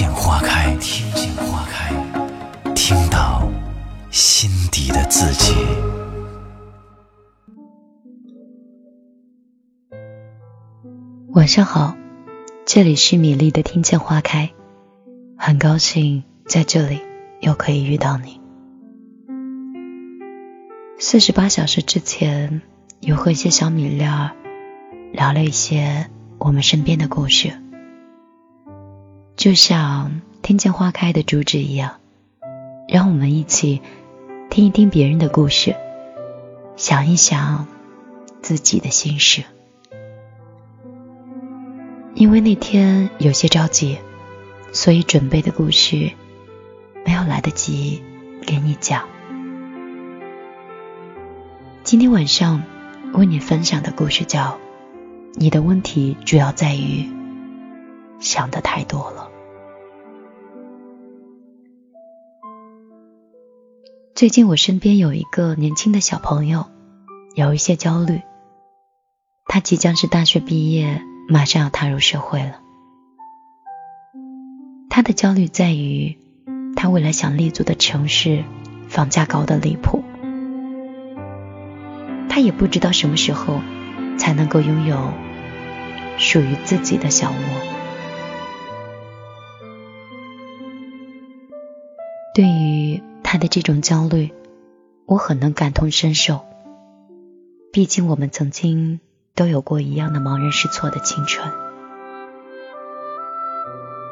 见花开，听见花开，听到心底的自己。晚上好，这里是米粒的听见花开，很高兴在这里又可以遇到你。四十八小时之前，有和一些小米粒儿聊了一些我们身边的故事，就像听见花开的主旨一样，让我们一起听一听别人的故事，想一想自己的心事。因为那天有些着急，所以准备的故事没有来得及给你讲。今天晚上为你分享的故事叫《你的问题主要在于想的太多了》。最近我身边有一个年轻的小朋友，有一些焦虑。他即将是大学毕业。马上要踏入社会了，他的焦虑在于，他未来想立足的城市房价高的离谱，他也不知道什么时候才能够拥有属于自己的小窝。对于他的这种焦虑，我很能感同身受，毕竟我们曾经。都有过一样的茫然失措的青春，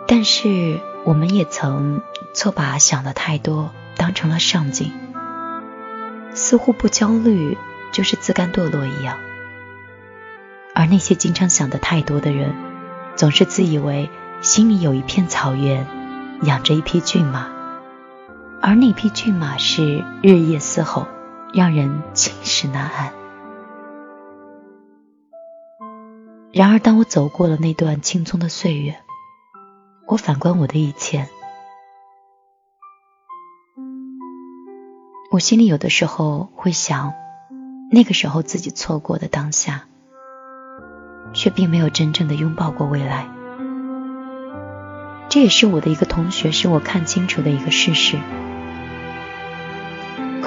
但是我们也曾错把想的太多当成了上进，似乎不焦虑就是自甘堕落一样。而那些经常想的太多的人，总是自以为心里有一片草原，养着一匹骏马，而那匹骏马是日夜嘶吼，让人寝食难安。然而，当我走过了那段青葱的岁月，我反观我的以前，我心里有的时候会想，那个时候自己错过的当下，却并没有真正的拥抱过未来。这也是我的一个同学使我看清楚的一个事实。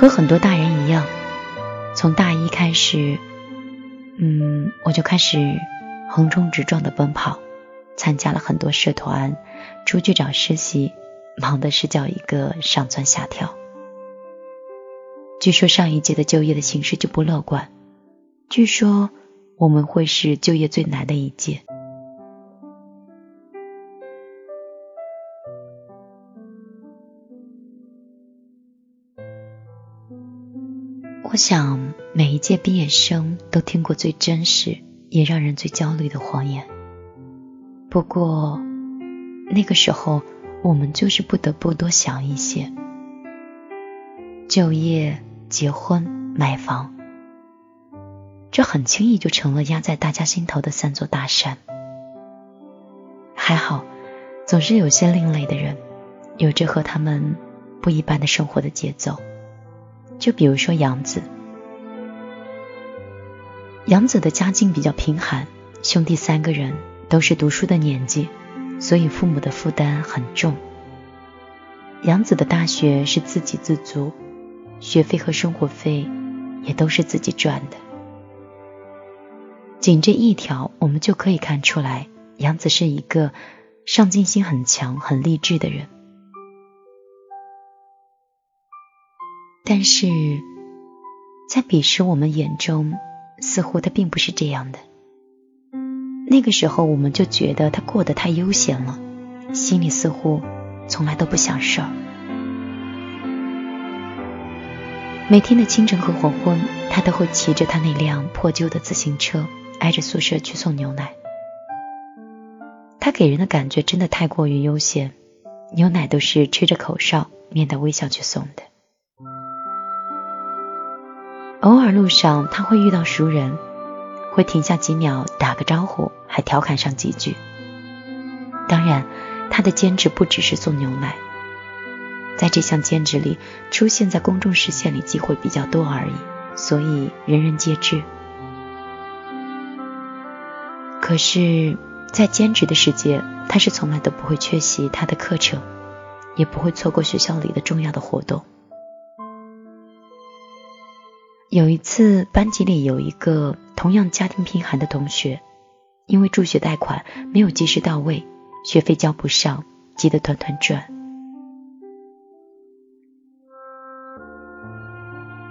和很多大人一样，从大一开始，嗯，我就开始。横冲直撞的奔跑，参加了很多社团，出去找实习，忙的是叫一个上蹿下跳。据说上一届的就业的形势就不乐观，据说我们会是就业最难的一届。我想每一届毕业生都听过最真实。也让人最焦虑的谎言。不过，那个时候我们就是不得不多想一些。就业、结婚、买房，这很轻易就成了压在大家心头的三座大山。还好，总是有些另类的人，有着和他们不一般的生活的节奏。就比如说杨子。杨子的家境比较贫寒，兄弟三个人都是读书的年纪，所以父母的负担很重。杨子的大学是自给自足，学费和生活费也都是自己赚的。仅这一条，我们就可以看出来，杨子是一个上进心很强、很励志的人。但是在彼时我们眼中，似乎他并不是这样的。那个时候，我们就觉得他过得太悠闲了，心里似乎从来都不想事儿。每天的清晨和黄昏，他都会骑着他那辆破旧的自行车，挨着宿舍去送牛奶。他给人的感觉真的太过于悠闲，牛奶都是吹着口哨，面带微笑去送的。路上他会遇到熟人，会停下几秒打个招呼，还调侃上几句。当然，他的兼职不只是送牛奶，在这项兼职里出现在公众视线里机会比较多而已，所以人人皆知。可是，在兼职的世界，他是从来都不会缺席他的课程，也不会错过学校里的重要的活动。有一次，班级里有一个同样家庭贫寒的同学，因为助学贷款没有及时到位，学费交不上，急得团团转。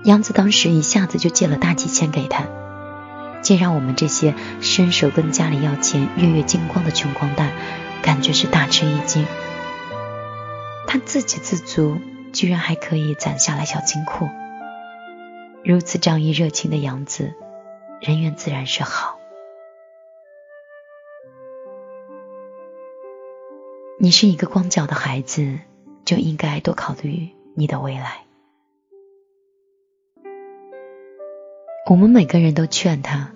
杨子当时一下子就借了大几千给他，竟让我们这些伸手跟家里要钱、月月精光的穷光蛋，感觉是大吃一惊。他自给自足，居然还可以攒下来小金库。如此仗义热情的杨子，人缘自然是好。你是一个光脚的孩子，就应该多考虑你的未来。我们每个人都劝他：“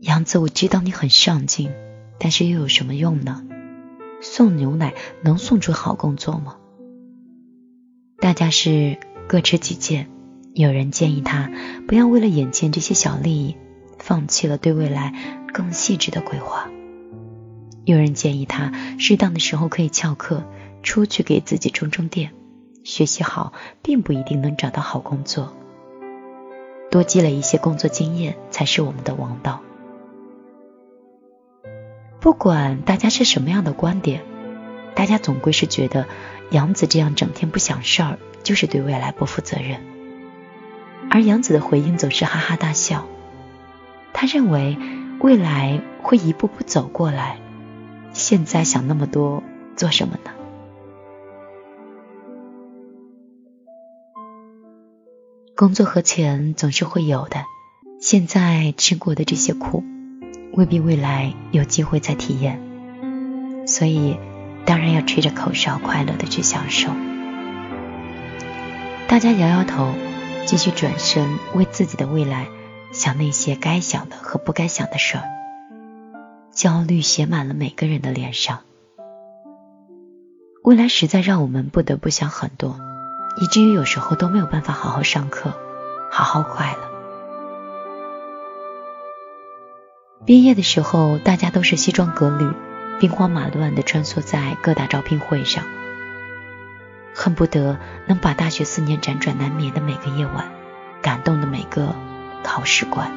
杨子，我知道你很上进，但是又有什么用呢？送牛奶能送出好工作吗？”大家是各持己见。有人建议他不要为了眼前这些小利益，放弃了对未来更细致的规划。有人建议他适当的时候可以翘课，出去给自己充充电。学习好并不一定能找到好工作，多积累一些工作经验才是我们的王道。不管大家是什么样的观点，大家总归是觉得杨子这样整天不想事儿，就是对未来不负责任。而杨子的回应总是哈哈大笑，他认为未来会一步步走过来，现在想那么多做什么呢？工作和钱总是会有的，现在吃过的这些苦，未必未来有机会再体验，所以当然要吹着口哨，快乐的去享受。大家摇摇头。继续转身，为自己的未来想那些该想的和不该想的事儿。焦虑写满了每个人的脸上。未来实在让我们不得不想很多，以至于有时候都没有办法好好上课，好好快乐。毕业的时候，大家都是西装革履，兵荒马乱的穿梭在各大招聘会上。恨不得能把大学四年辗转难眠的每个夜晚，感动的每个考试官。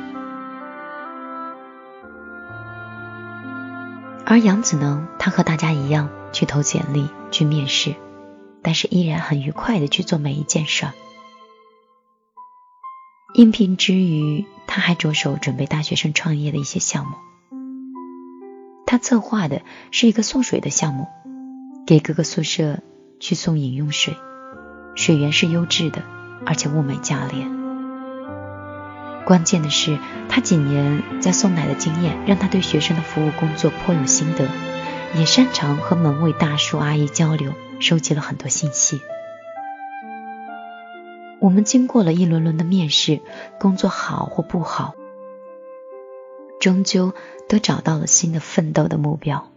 而杨子呢，他和大家一样去投简历、去面试，但是依然很愉快的去做每一件事儿。应聘之余，他还着手准备大学生创业的一些项目。他策划的是一个送水的项目，给各个宿舍。去送饮用水，水源是优质的，而且物美价廉。关键的是，他几年在送奶的经验，让他对学生的服务工作颇有心得，也擅长和门卫大叔阿姨交流，收集了很多信息。我们经过了一轮轮的面试，工作好或不好，终究都找到了新的奋斗的目标。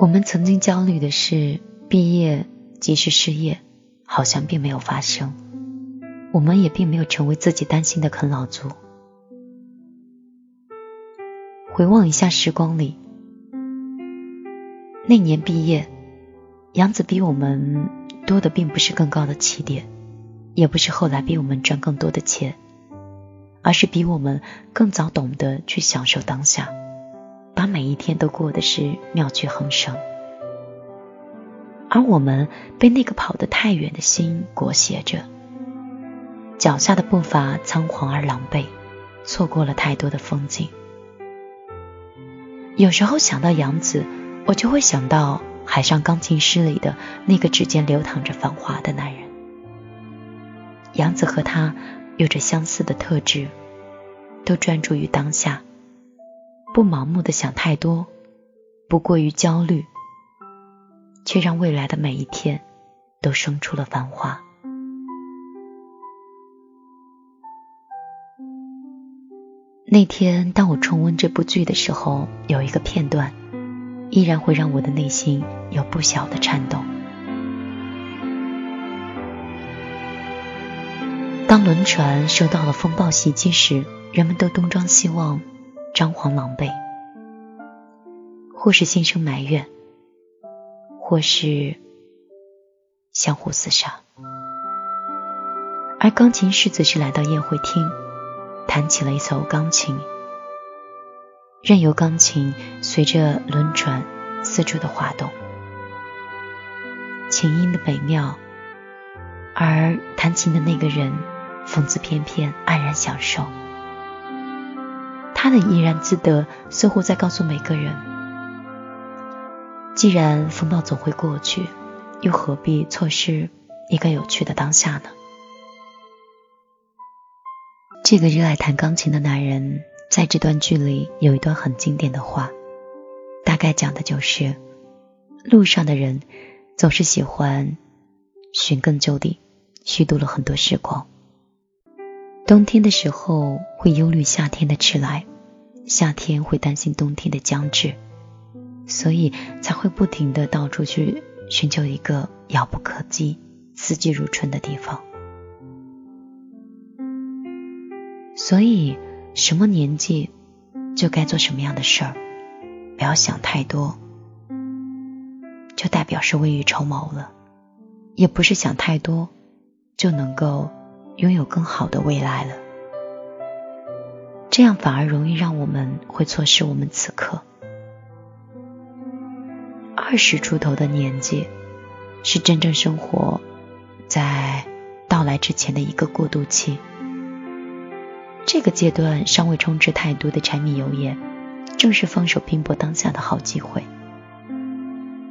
我们曾经焦虑的是毕业即是失业，好像并没有发生。我们也并没有成为自己担心的啃老族。回望一下时光里，那年毕业，杨子比我们多的并不是更高的起点，也不是后来比我们赚更多的钱，而是比我们更早懂得去享受当下。把每一天都过的是妙趣横生，而我们被那个跑得太远的心裹挟着，脚下的步伐仓皇而狼狈，错过了太多的风景。有时候想到杨子，我就会想到《海上钢琴师》里的那个指尖流淌着繁华的男人。杨子和他有着相似的特质，都专注于当下，不盲目的想太多，不过于焦虑，却让未来的每一天都生出了繁华。那天，当我重温这部剧的时候，有一个片段，依然会让我的内心有不小的颤动。当轮船受到了风暴袭击时，人们都东张西望，张皇狼狈，或是心生埋怨，或是相互厮杀，而钢琴师则是来到宴会厅。弹起了一首钢琴，任由钢琴随着轮转四处的滑动，琴音的美妙，而弹琴的那个人风姿翩翩，安然享受。他的怡然自得，似乎在告诉每个人：既然风暴总会过去，又何必错失一个有趣的当下呢？这个热爱弹钢琴的男人，在这段剧里有一段很经典的话，大概讲的就是：路上的人总是喜欢寻根究底，虚度了很多时光。冬天的时候会忧虑夏天的迟来，夏天会担心冬天的将至，所以才会不停的到处去寻求一个遥不可及、四季如春的地方。所以，什么年纪就该做什么样的事儿，不要想太多，就代表是未雨绸缪了；也不是想太多就能够拥有更好的未来了。这样反而容易让我们会错失我们此刻。二十出头的年纪，是真正生活在到来之前的一个过渡期。这个阶段尚未充斥太多的柴米油盐，正是放手拼搏当下的好机会。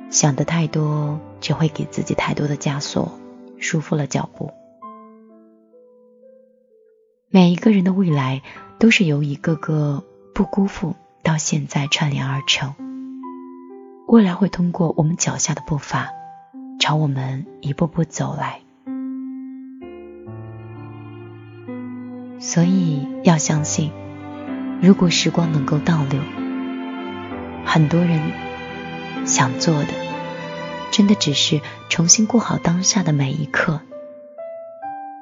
想的太多，只会给自己太多的枷锁，束缚了脚步。每一个人的未来，都是由一个个不辜负到现在串联而成。未来会通过我们脚下的步伐，朝我们一步步走来。所以要相信，如果时光能够倒流，很多人想做的，真的只是重新过好当下的每一刻，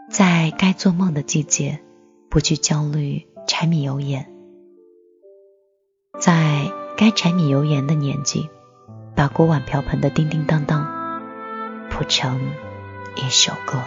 在该做梦的季节，不去焦虑柴米油盐，在该柴米油盐的年纪，把锅碗瓢盆的叮叮当当谱成一首歌。